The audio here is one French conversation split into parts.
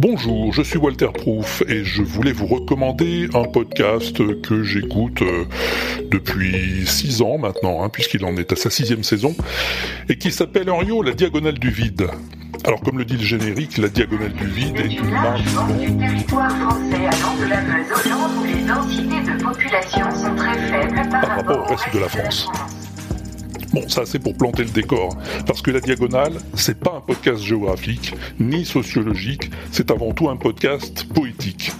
Bonjour, je suis Walter Proof et je voulais vous recommander un podcast que j'écoute euh, depuis six ans maintenant, hein, puisqu'il en est à sa sixième saison, et qui s'appelle Henriot, la diagonale du vide. Alors comme le dit le générique, la diagonale du vide est une du territoire français allant de la Meuse au où les densités de population sont très faibles par rapport au reste de la France. Bon, ça c'est pour planter le décor, parce que la diagonale, c'est pas un podcast géographique, ni sociologique, c'est avant tout un podcast poétique.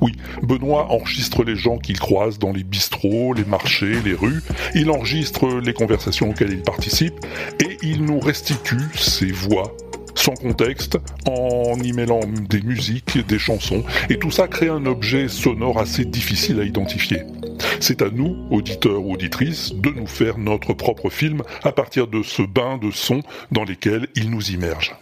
Oui, Benoît enregistre les gens qu'il croise dans les bistrots, les marchés, les rues, il enregistre les conversations auxquelles il participe, et il nous restitue ses voix, sans contexte, en y mêlant des musiques, des chansons, et tout ça crée un objet sonore assez difficile à identifier. C'est à nous, auditeurs ou auditrices, de nous faire notre propre film à partir de ce bain de sons dans lesquels il nous immerge.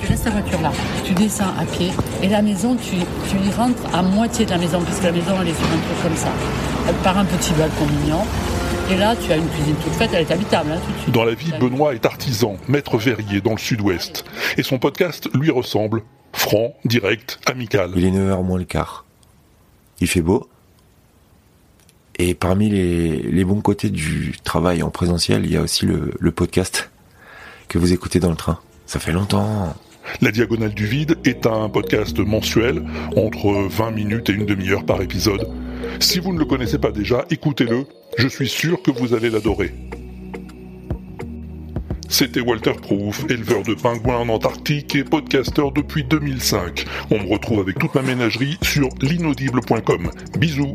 Tu laisses ta voiture là, tu descends à pied et la maison, tu, tu y rentres à moitié de la maison puisque la maison elle est sur un truc comme ça, par un petit balcon mignon. Et là, tu as une cuisine toute faite, elle est habitable. Hein, tout de suite. Dans la vie, Benoît est artisan, maître verrier dans le sud-ouest. Et son podcast lui ressemble. Franc, direct, amical. Il est 9h moins le quart. Il fait beau. Et parmi les, les, bons côtés du travail en présentiel, il y a aussi le, le podcast que vous écoutez dans le train. Ça fait longtemps. La Diagonale du Vide est un podcast mensuel, entre 20 minutes et une demi-heure par épisode. Si vous ne le connaissez pas déjà, écoutez-le, je suis sûr que vous allez l'adorer. C'était Walter Proof, éleveur de pingouins en Antarctique et podcasteur depuis 2005. On me retrouve avec toute ma ménagerie sur l'inaudible.com. Bisous